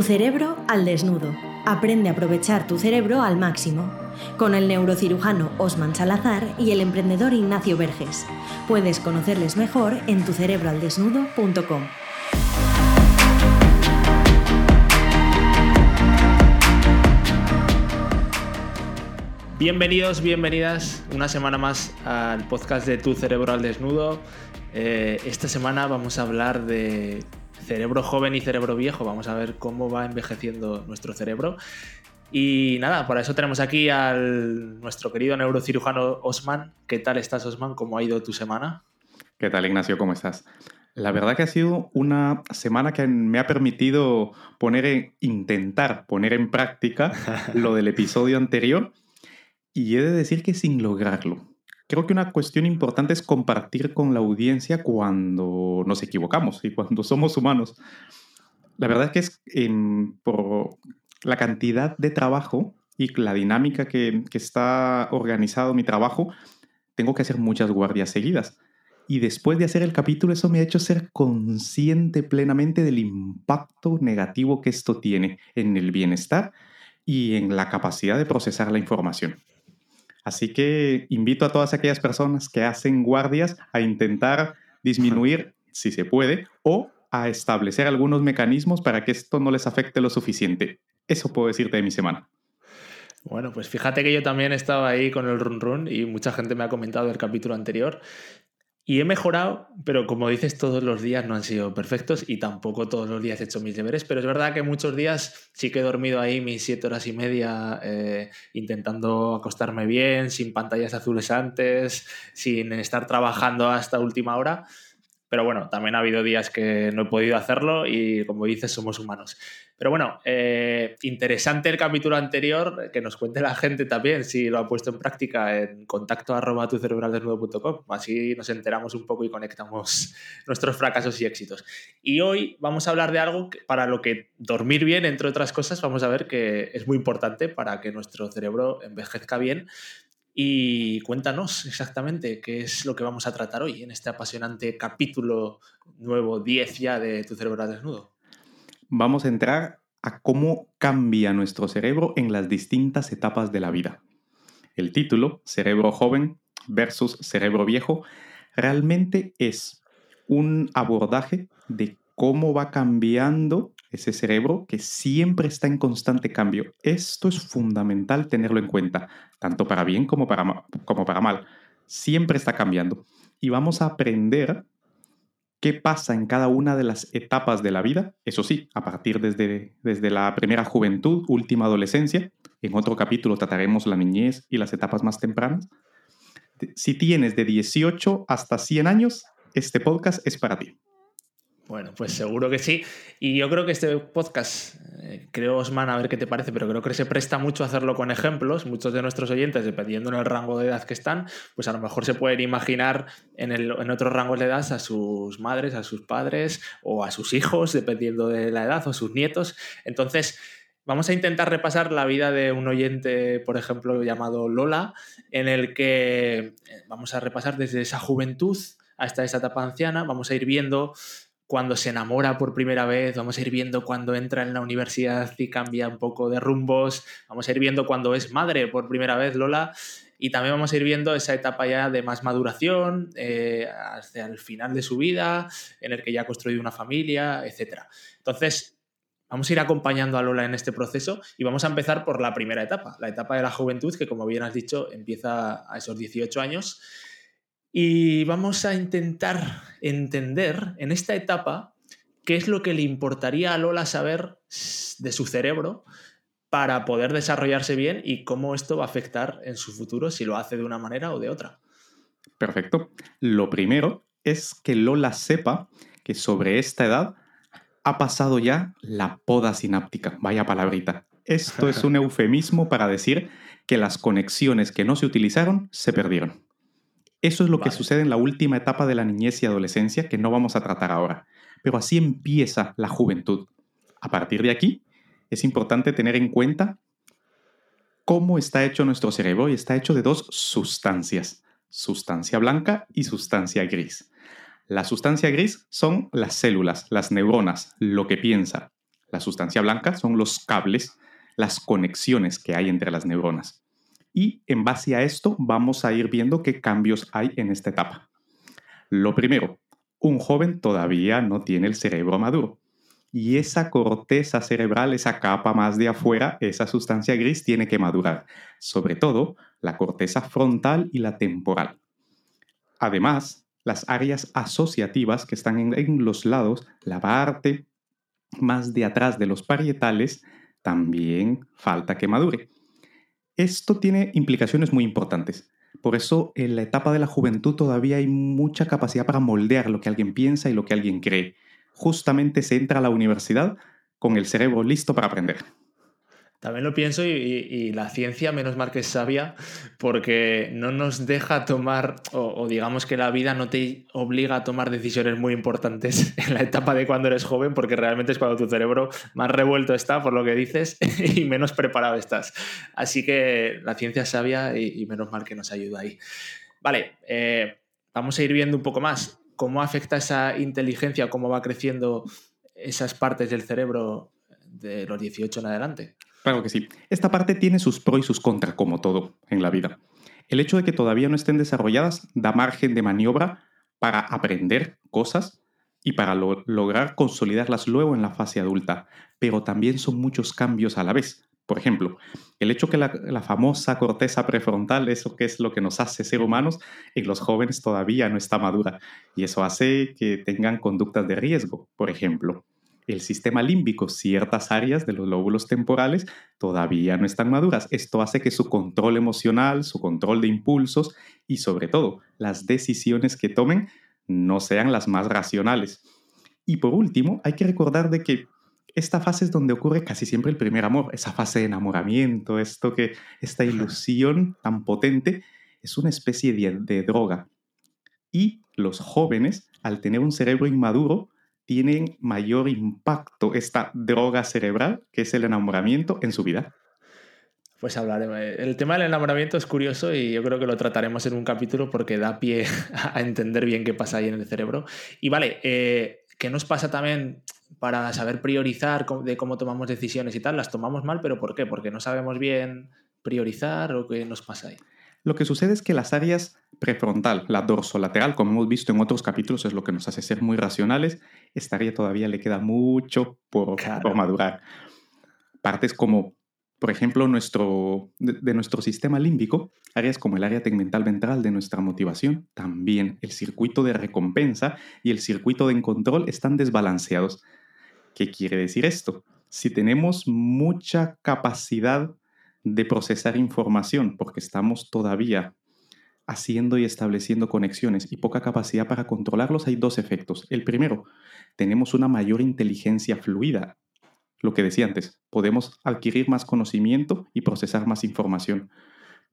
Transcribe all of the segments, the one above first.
Tu cerebro al desnudo. Aprende a aprovechar tu cerebro al máximo. Con el neurocirujano Osman Salazar y el emprendedor Ignacio Verges. Puedes conocerles mejor en tucerebroaldesnudo.com. Bienvenidos, bienvenidas una semana más al podcast de Tu Cerebro al Desnudo. Eh, esta semana vamos a hablar de cerebro joven y cerebro viejo. Vamos a ver cómo va envejeciendo nuestro cerebro. Y nada, para eso tenemos aquí al nuestro querido neurocirujano Osman. ¿Qué tal estás, Osman? ¿Cómo ha ido tu semana? ¿Qué tal, Ignacio? ¿Cómo estás? La verdad que ha sido una semana que me ha permitido poner en, intentar poner en práctica lo del episodio anterior y he de decir que sin lograrlo. Creo que una cuestión importante es compartir con la audiencia cuando nos equivocamos y cuando somos humanos. La verdad es que es por la cantidad de trabajo y la dinámica que, que está organizado mi trabajo, tengo que hacer muchas guardias seguidas. Y después de hacer el capítulo, eso me ha hecho ser consciente plenamente del impacto negativo que esto tiene en el bienestar y en la capacidad de procesar la información. Así que invito a todas aquellas personas que hacen guardias a intentar disminuir, si se puede, o a establecer algunos mecanismos para que esto no les afecte lo suficiente. Eso puedo decirte de mi semana. Bueno, pues fíjate que yo también estaba ahí con el run run y mucha gente me ha comentado el capítulo anterior y he mejorado, pero como dices, todos los días no han sido perfectos y tampoco todos los días he hecho mis deberes, pero es verdad que muchos días sí que he dormido ahí mis siete horas y media eh, intentando acostarme bien, sin pantallas azules antes, sin estar trabajando hasta última hora. Pero bueno, también ha habido días que no he podido hacerlo y como dices, somos humanos. Pero bueno, eh, interesante el capítulo anterior, que nos cuente la gente también si lo ha puesto en práctica en contacto arroba. Así nos enteramos un poco y conectamos nuestros fracasos y éxitos. Y hoy vamos a hablar de algo para lo que dormir bien, entre otras cosas, vamos a ver que es muy importante para que nuestro cerebro envejezca bien. Y cuéntanos exactamente qué es lo que vamos a tratar hoy en este apasionante capítulo nuevo 10 ya de Tu cerebro desnudo vamos a entrar a cómo cambia nuestro cerebro en las distintas etapas de la vida. El título, Cerebro joven versus cerebro viejo, realmente es un abordaje de cómo va cambiando ese cerebro que siempre está en constante cambio. Esto es fundamental tenerlo en cuenta, tanto para bien como para, mal. Siempre está cambiando. Y vamos a aprender qué pasa en cada una de las etapas de la vida, eso sí, a partir desde, desde la primera juventud, última adolescencia, en otro capítulo trataremos la niñez y las etapas más tempranas. Si tienes de 18 hasta 100 años, este podcast es para ti. Bueno, pues seguro que sí. Y yo creo que este podcast, eh, creo, Osman, a ver qué te parece, pero creo que se presta mucho a hacerlo con ejemplos. Muchos de nuestros oyentes, dependiendo del rango de edad que están, pues a lo mejor se pueden imaginar en, el, en otros rangos de edad a sus madres, a sus padres o a sus hijos, dependiendo de la edad, o sus nietos. Entonces, vamos a intentar repasar la vida de un oyente, por ejemplo, llamado Lola, en el que eh, vamos a repasar desde esa juventud hasta esa etapa anciana. Vamos a ir viendo cuando se enamora por primera vez, vamos a ir viendo cuando entra en la universidad y cambia un poco de rumbos, vamos a ir viendo cuando es madre por primera vez Lola y también vamos a ir viendo esa etapa ya de más maduración eh, hacia el final de su vida, en el que ya ha construido una familia, etc. Entonces, vamos a ir acompañando a Lola en este proceso y vamos a empezar por la primera etapa, la etapa de la juventud, que como bien has dicho, empieza a esos 18 años y vamos a intentar entender en esta etapa qué es lo que le importaría a Lola saber de su cerebro para poder desarrollarse bien y cómo esto va a afectar en su futuro si lo hace de una manera o de otra. Perfecto. Lo primero es que Lola sepa que sobre esta edad ha pasado ya la poda sináptica. Vaya palabrita. Esto es un eufemismo para decir que las conexiones que no se utilizaron se perdieron. Eso es lo que sucede en la última etapa de la niñez y adolescencia que no vamos a tratar ahora. Pero así empieza la juventud. A partir de aquí, es importante tener en cuenta cómo está hecho nuestro cerebro y está hecho de dos sustancias, sustancia blanca y sustancia gris. La sustancia gris son las células, las neuronas, lo que piensa. La sustancia blanca son los cables, las conexiones que hay entre las neuronas. Y en base a esto vamos a ir viendo qué cambios hay en esta etapa. Lo primero, un joven todavía no tiene el cerebro maduro. Y esa corteza cerebral, esa capa más de afuera, esa sustancia gris tiene que madurar. Sobre todo la corteza frontal y la temporal. Además, las áreas asociativas que están en, los lados, la parte más de atrás de los parietales, también falta que madure. Esto tiene implicaciones muy importantes. Por eso en la etapa de la juventud todavía hay mucha capacidad para moldear lo que alguien piensa y lo que alguien cree. Justamente se entra a la universidad con el cerebro listo para aprender. También lo pienso y, la ciencia, menos mal que es sabia, porque no nos deja tomar, o, digamos que la vida no te obliga a tomar decisiones muy importantes en la etapa de cuando eres joven, porque realmente es cuando tu cerebro más revuelto está, por lo que dices, y menos preparado estás. Así que la ciencia es sabia y, menos mal que nos ayuda ahí. Vale, eh, vamos a ir viendo un poco más cómo afecta esa inteligencia, cómo va creciendo esas partes del cerebro de los 18 en adelante. Claro que sí. Esta parte tiene sus pros y sus contras, como todo en la vida. El hecho de que todavía no estén desarrolladas da margen de maniobra para aprender cosas y para lograr consolidarlas luego en la fase adulta, pero también son muchos cambios a la vez. Por ejemplo, el hecho que la, la, famosa corteza prefrontal, eso que es lo que nos hace ser humanos, en los jóvenes todavía no está madura y eso hace que tengan conductas de riesgo, por ejemplo el sistema límbico, ciertas áreas de los lóbulos temporales todavía no están maduras. Esto hace que su control emocional, su control de impulsos y sobre todo las decisiones que tomen no sean las más racionales. Y por último, hay que recordar de que esta fase es donde ocurre casi siempre el primer amor, esa fase de enamoramiento, esto que esta ilusión tan potente es una especie de, de droga. Y los jóvenes, al tener un cerebro inmaduro, tienen mayor impacto esta droga cerebral, que es el enamoramiento, en su vida? Pues hablaremos. El tema del enamoramiento es curioso y yo creo que lo trataremos en un capítulo porque da pie a entender bien qué pasa ahí en el cerebro. Y vale, eh, ¿qué nos pasa también para saber priorizar de cómo tomamos decisiones y tal? Las tomamos mal, pero ¿por qué? Porque no sabemos bien priorizar o qué nos pasa ahí. Lo que sucede es que las áreas prefrontal, la dorsolateral, como hemos visto en otros capítulos, es lo que nos hace ser muy racionales. Esta área todavía le queda mucho por, madurar. Partes como, por ejemplo, nuestro, de, nuestro sistema límbico, áreas como el área tegmental ventral de nuestra motivación, también el circuito de recompensa y el circuito de control están desbalanceados. ¿Qué quiere decir esto? Si tenemos mucha capacidad de procesar información porque estamos todavía haciendo y estableciendo conexiones y poca capacidad para controlarlos, hay dos efectos. El primero, tenemos una mayor inteligencia fluida. Lo que decía antes, podemos adquirir más conocimiento y procesar más información,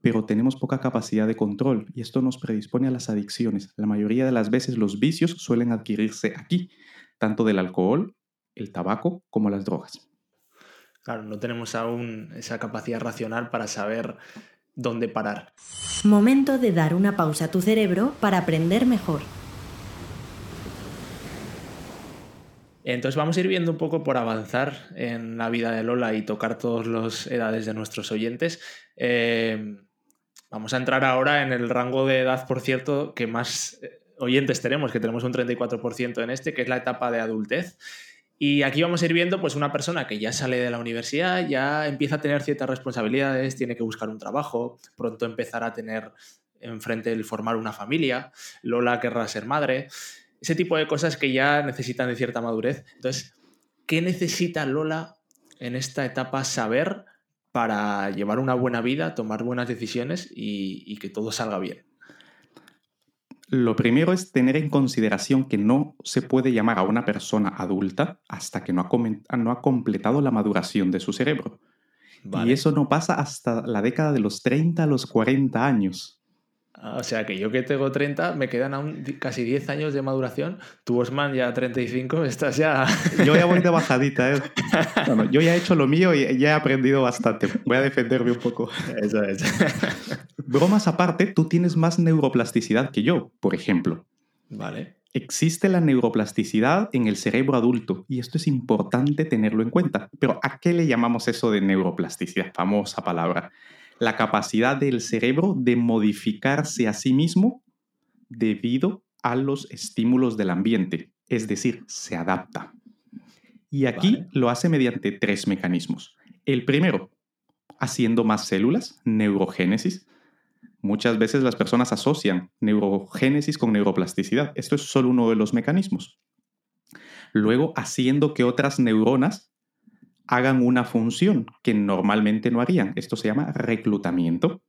pero tenemos poca capacidad de control y esto nos predispone a las adicciones. La mayoría de las veces los vicios suelen adquirirse aquí, tanto del alcohol, el tabaco como las drogas. Claro, no tenemos aún esa capacidad racional para saber dónde parar. Momento de dar una pausa a tu cerebro para aprender mejor. Entonces vamos a ir viendo un poco por avanzar en la vida de Lola y tocar todas las edades de nuestros oyentes. Eh, vamos a entrar ahora en el rango de edad, por cierto, que más eh, oyentes tenemos, que tenemos un 34% en este, que es la etapa de adultez. Y aquí vamos a ir viendo pues una persona que ya sale de la universidad, ya empieza a tener ciertas responsabilidades, tiene que buscar un trabajo, pronto empezará a tener enfrente el formar una familia, Lola querrá ser madre, ese tipo de cosas que ya necesitan de cierta madurez. Entonces, ¿qué necesita Lola en esta etapa saber para llevar una buena vida, tomar buenas decisiones y que todo salga bien? Lo primero es tener en consideración que no se puede llamar a una persona adulta hasta que no ha, no ha completado la maduración de su cerebro. Y eso no pasa hasta la década de los 30 a los 40 años. O sea que yo que tengo 30, me quedan aún casi 10 años de maduración. Tu Osman ya 35, estás ya. Yo ya voy de bajadita, ¿eh? yo ya he hecho lo mío y ya he aprendido bastante. Voy a defenderme un poco. Eso es. Bromas aparte, tú tienes más neuroplasticidad que yo, por ejemplo. Vale. Existe la neuroplasticidad en el cerebro adulto y esto es importante tenerlo en cuenta. Pero ¿a qué le llamamos eso de neuroplasticidad? Famosa palabra. La capacidad del cerebro de modificarse a sí mismo debido a los estímulos del ambiente, es decir, se adapta. Y aquí lo hace mediante tres mecanismos. El primero, haciendo más células, neurogénesis. Muchas veces las personas asocian neurogénesis con neuroplasticidad. Esto es solo uno de los mecanismos. Luego, haciendo que otras neuronas hagan una función que normalmente no harían. Esto se llama reclutamiento.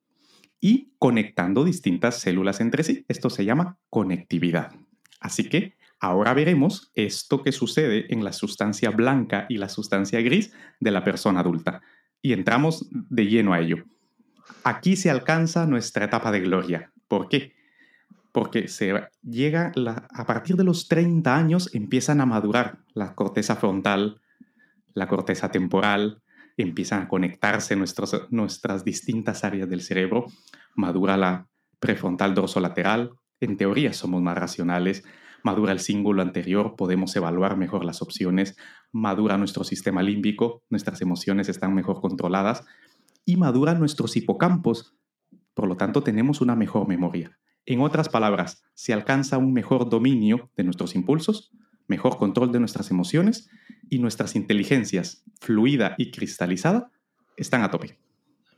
Y conectando distintas células entre sí. Esto se llama conectividad. Así que ahora veremos esto que sucede en la sustancia blanca y la sustancia gris de la persona adulta. Y entramos de lleno a ello. Aquí se alcanza nuestra etapa de gloria. ¿Por qué? Porque se llega a partir de los 30 años empiezan a madurar la corteza frontal, la corteza temporal, empiezan a conectarse nuestras distintas áreas del cerebro, madura la prefrontal dorsolateral, en teoría somos más racionales, madura el símbolo anterior, podemos evaluar mejor las opciones, madura nuestro sistema límbico, nuestras emociones están mejor controladas y madura nuestros hipocampos, por lo tanto tenemos una mejor memoria. En otras palabras, se alcanza un mejor dominio de nuestros impulsos, mejor control de nuestras emociones y nuestras inteligencias, fluida y cristalizada, están a tope.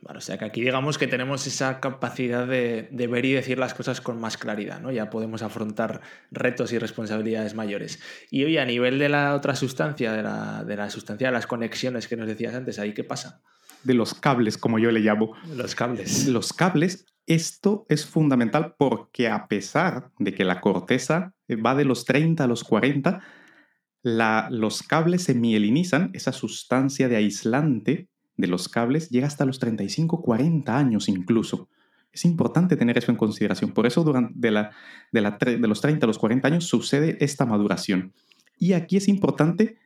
Bueno, o sea que aquí digamos que tenemos esa capacidad de, ver y decir las cosas con más claridad, ¿no? Ya podemos afrontar retos y responsabilidades mayores. Y hoy a nivel de la otra sustancia, de la, de la sustancia de las conexiones que nos decías antes, ¿ahí qué pasa? De los cables, como yo le llamo. Los cables. Los cables, esto es fundamental porque a pesar de que la corteza va de los 30 a los 40, la, los cables se mielinizan, esa sustancia de aislante de los cables llega hasta los 35, 40 años incluso. Es importante tener eso en consideración. Por eso durante de, la, de los 30 a los 40 años sucede esta maduración. Y aquí es importante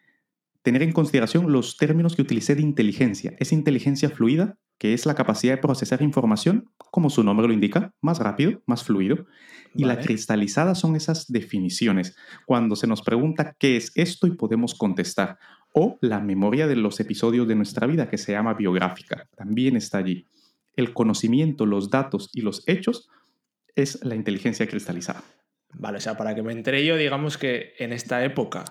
tener en consideración los términos que utilicé de inteligencia. Es inteligencia fluida, que es la capacidad de procesar información, como su nombre lo indica, más rápido, más fluido. Y la cristalizada son esas definiciones. Cuando se nos pregunta qué es esto y podemos contestar o la memoria de los episodios de nuestra vida, que se llama biográfica, también está allí. El conocimiento, los datos y los hechos es la inteligencia cristalizada. Vale, o sea, para que me entere yo, digamos que en esta época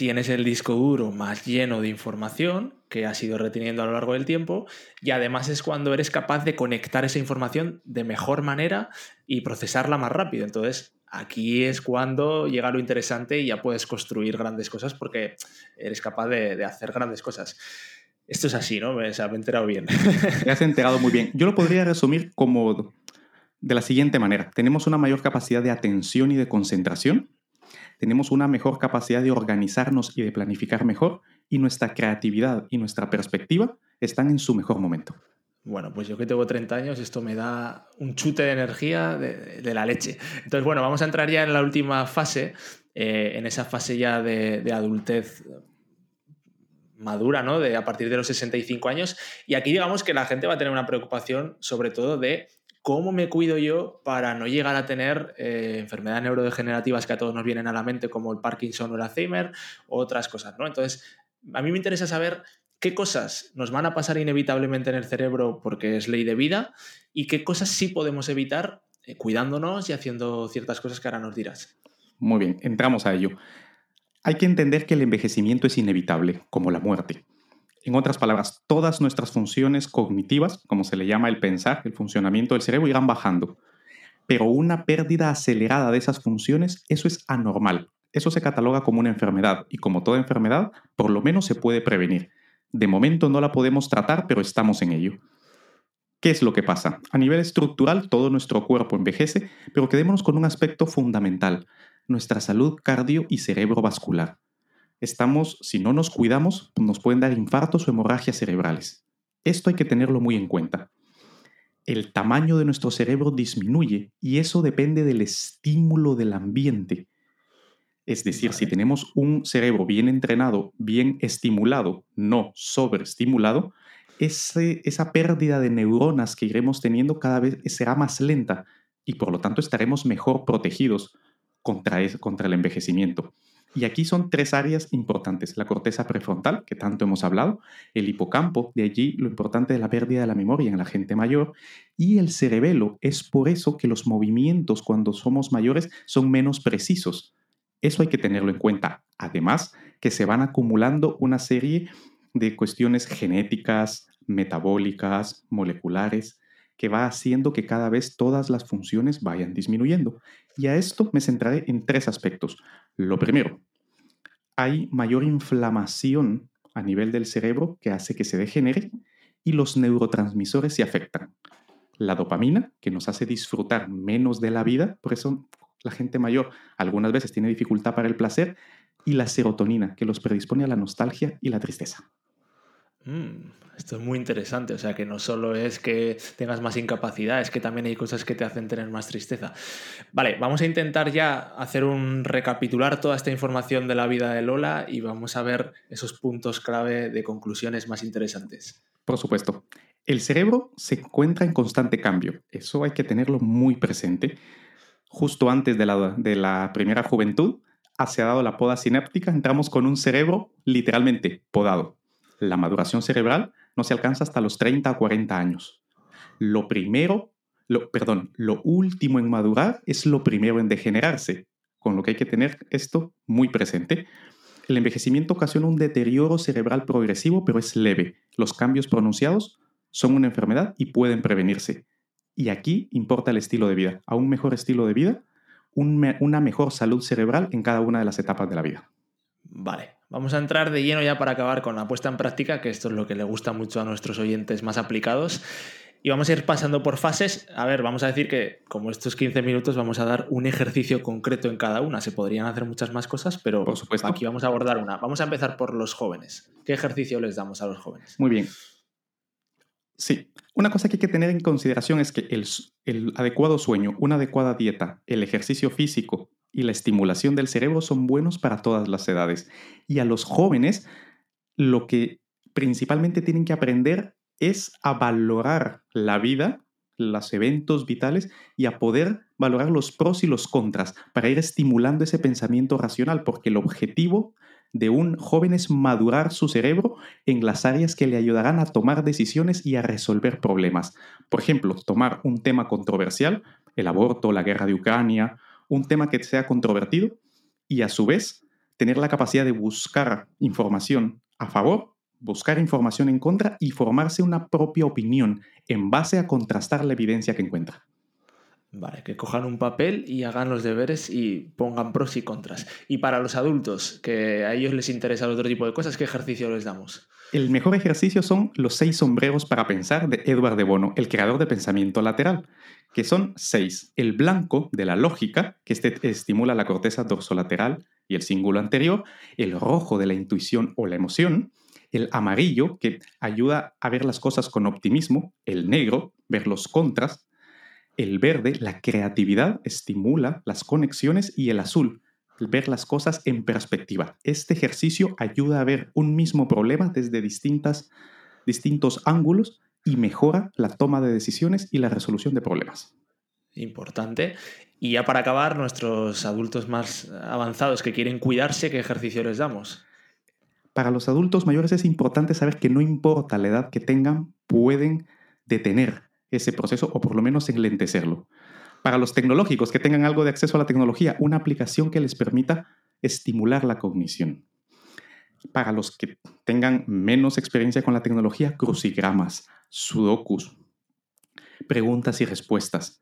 tienes el disco duro más lleno de información que has ido reteniendo a lo largo del tiempo y además es cuando eres capaz de conectar esa información de mejor manera y procesarla más rápido. Entonces, Aquí es cuando llega lo interesante y ya puedes construir grandes cosas porque eres capaz de, hacer grandes cosas. Esto es así, ¿no? O sea, me he enterado bien. Te has enterado muy bien. Yo lo podría resumir como de la siguiente manera. Tenemos una mayor capacidad de atención y de concentración. Tenemos una mejor capacidad de organizarnos y de planificar mejor. Y nuestra creatividad y nuestra perspectiva están en su mejor momento. Bueno, pues yo que tengo 30 años, esto me da un chute de energía de, la leche. Entonces, bueno, vamos a entrar ya en la última fase, eh, en esa fase ya de, adultez madura, ¿no? De a partir de los 65 años. Y aquí digamos que la gente va a tener una preocupación sobre todo de cómo me cuido yo para no llegar a tener eh, enfermedades neurodegenerativas que a todos nos vienen a la mente, como el Parkinson o el Alzheimer, o otras cosas, ¿no? Entonces, a mí me interesa saber qué cosas nos van a pasar inevitablemente en el cerebro porque es ley de vida y qué cosas sí podemos evitar eh, cuidándonos y haciendo ciertas cosas que ahora nos dirás. Muy bien, entramos a ello. Hay que entender que el envejecimiento es inevitable, como la muerte. En otras palabras, todas nuestras funciones cognitivas, como se le llama el pensar, el funcionamiento del cerebro, irán bajando. Pero una pérdida acelerada de esas funciones, eso es anormal. Eso se cataloga como una enfermedad y como toda enfermedad, por lo menos se puede prevenir. De momento no la podemos tratar, pero estamos en ello. ¿Qué es lo que pasa? A nivel estructural, todo nuestro cuerpo envejece, pero quedémonos con un aspecto fundamental, nuestra salud cardio y cerebrovascular. Estamos, si no nos cuidamos, nos pueden dar infartos o hemorragias cerebrales. Esto hay que tenerlo muy en cuenta. El tamaño de nuestro cerebro disminuye y eso depende del estímulo del ambiente. Es decir, si tenemos un cerebro bien entrenado, bien estimulado, no sobreestimulado, ese, esa pérdida de neuronas que iremos teniendo cada vez será más lenta y por lo tanto estaremos mejor protegidos contra, contra el envejecimiento. Y aquí son tres áreas importantes. La corteza prefrontal, que tanto hemos hablado, el hipocampo, de allí lo importante de la pérdida de la memoria en la gente mayor, y el cerebelo. Es por eso que los movimientos cuando somos mayores son menos precisos. Eso hay que tenerlo en cuenta. Además, que se van acumulando una serie de cuestiones genéticas, metabólicas, moleculares, que va haciendo que cada vez todas las funciones vayan disminuyendo. Y a esto me centraré en tres aspectos. Lo primero, hay mayor inflamación a nivel del cerebro que hace que se degenere y los neurotransmisores se afectan. La dopamina, que nos hace disfrutar menos de la vida, por eso la gente mayor algunas veces tiene dificultad para el placer, y la serotonina, que los predispone a la nostalgia y la tristeza. Mm, esto es muy interesante, o sea que no solo es que tengas más incapacidad, es que también hay cosas que te hacen tener más tristeza. Vale, vamos a intentar ya hacer un recapitular toda esta información de la vida de Lola y vamos a ver esos puntos clave de conclusiones más interesantes. Por supuesto. El cerebro se encuentra en constante cambio, eso hay que tenerlo muy presente. Justo antes de la, de la primera juventud, se ha dado la poda sináptica, entramos con un cerebro literalmente podado la maduración cerebral no se alcanza hasta los 30 o 40 años. Lo primero, lo, perdón, lo último en madurar es lo primero en degenerarse, con lo que hay que tener esto muy presente. El envejecimiento ocasiona un deterioro cerebral progresivo, pero es leve. Los cambios pronunciados son una enfermedad y pueden prevenirse. Y aquí importa el estilo de vida. A un mejor estilo de vida, una mejor salud cerebral en cada una de las etapas de la vida. Vale, Vamos a entrar de lleno ya para acabar con la puesta en práctica, que esto es lo que le gusta mucho a nuestros oyentes más aplicados. Y vamos a ir pasando por fases. A ver, vamos a decir que como estos 15 minutos vamos a dar un ejercicio concreto en cada una. Se podrían hacer muchas más cosas, pero por supuesto. aquí vamos a abordar una. Vamos a empezar por los jóvenes. ¿Qué ejercicio les damos a los jóvenes? Muy bien. Sí, una cosa que hay que tener en consideración es que el, el adecuado sueño, una adecuada dieta, el ejercicio físico y la estimulación del cerebro son buenos para todas las edades. Y a los jóvenes lo que principalmente tienen que aprender es a valorar la vida, los eventos vitales y a poder valorar los pros y los contras para ir estimulando ese pensamiento racional, porque el objetivo de un joven es madurar su cerebro en las áreas que le ayudarán a tomar decisiones y a resolver problemas. Por ejemplo, tomar un tema controversial, el aborto, la guerra de Ucrania, un tema que sea controvertido y a su vez tener la capacidad de buscar información a favor, buscar información en contra y formarse una propia opinión en base a contrastar la evidencia que encuentra. Vale, que cojan un papel y hagan los deberes y pongan pros y contras. Y para los adultos, que a ellos les interesa otro tipo de cosas, ¿qué ejercicio les damos? El mejor ejercicio son los seis sombreros para pensar de Edward de Bono, el creador de pensamiento lateral, que son seis. El blanco de la lógica, que este estimula la corteza dorsolateral y el cíngulo anterior, el rojo de la intuición o la emoción, el amarillo, que ayuda a ver las cosas con optimismo, el negro, ver los contras, el verde, la creatividad, estimula las conexiones. Y el azul, ver las cosas en perspectiva. Este ejercicio ayuda a ver un mismo problema desde distintas, distintos ángulos y mejora la toma de decisiones y la resolución de problemas. Importante. Y ya para acabar, nuestros adultos más avanzados que quieren cuidarse, ¿qué ejercicio les damos? Para los adultos mayores es importante saber que no importa la edad que tengan, pueden detener ese proceso o por lo menos enlentecerlo. Para los tecnológicos que tengan algo de acceso a la tecnología, una aplicación que les permita estimular la cognición para los que tengan menos experiencia con la tecnología, crucigramas, sudokus, preguntas y respuestas.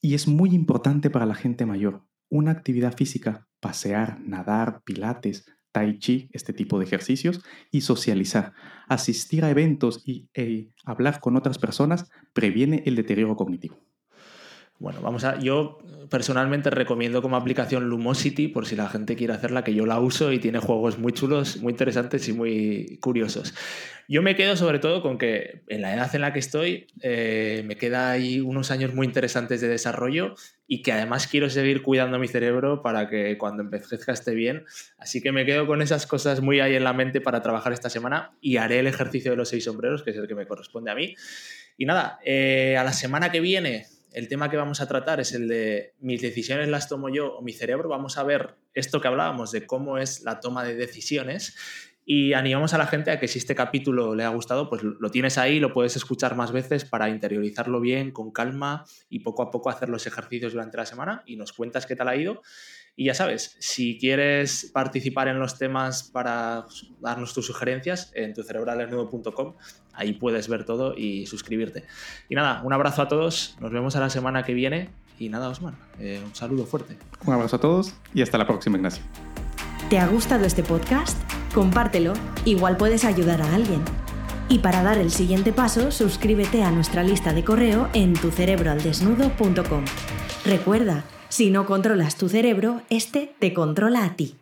Y es muy importante para la gente mayor, una actividad física, pasear, nadar, pilates, tai chi, este tipo de ejercicios, y socializar. Asistir a eventos y e hablar con otras personas previene el deterioro cognitivo. Bueno, vamos a. Yo personalmente recomiendo como aplicación Lumosity por si la gente quiere hacerla, que yo la uso y tiene juegos muy chulos, muy interesantes y muy curiosos. Yo me quedo sobre todo con que en la edad en la que estoy eh, me queda ahí unos años muy interesantes de desarrollo y que además quiero seguir cuidando mi cerebro para que cuando envejezca esté bien. Así que me quedo con esas cosas muy ahí en la mente para trabajar esta semana y haré el ejercicio de los seis sombreros, que es el que me corresponde a mí. Y nada, eh, a la semana que viene el tema que vamos a tratar es el de mis decisiones las tomo yo o mi cerebro. Vamos a ver esto que hablábamos de cómo es la toma de decisiones y animamos a la gente a que si este capítulo le ha gustado, pues lo tienes ahí, lo puedes escuchar más veces para interiorizarlo bien, con calma y poco a poco hacer los ejercicios durante la semana y nos cuentas qué tal ha ido. Y ya sabes, si quieres participar en los temas para darnos tus sugerencias, en tucerebralesnudo.com, ahí puedes ver todo y suscribirte. Y nada, un abrazo a todos, nos vemos a la semana que viene y nada, Osman, eh, un saludo fuerte. Un abrazo a todos y hasta la próxima, Ignacio. ¿Te ha gustado este podcast? Compártelo, igual puedes ayudar a alguien. Y para dar el siguiente paso, suscríbete a nuestra lista de correo en tucerebroaldesnudo.com. Recuerda, si no controlas tu cerebro, este te controla a ti.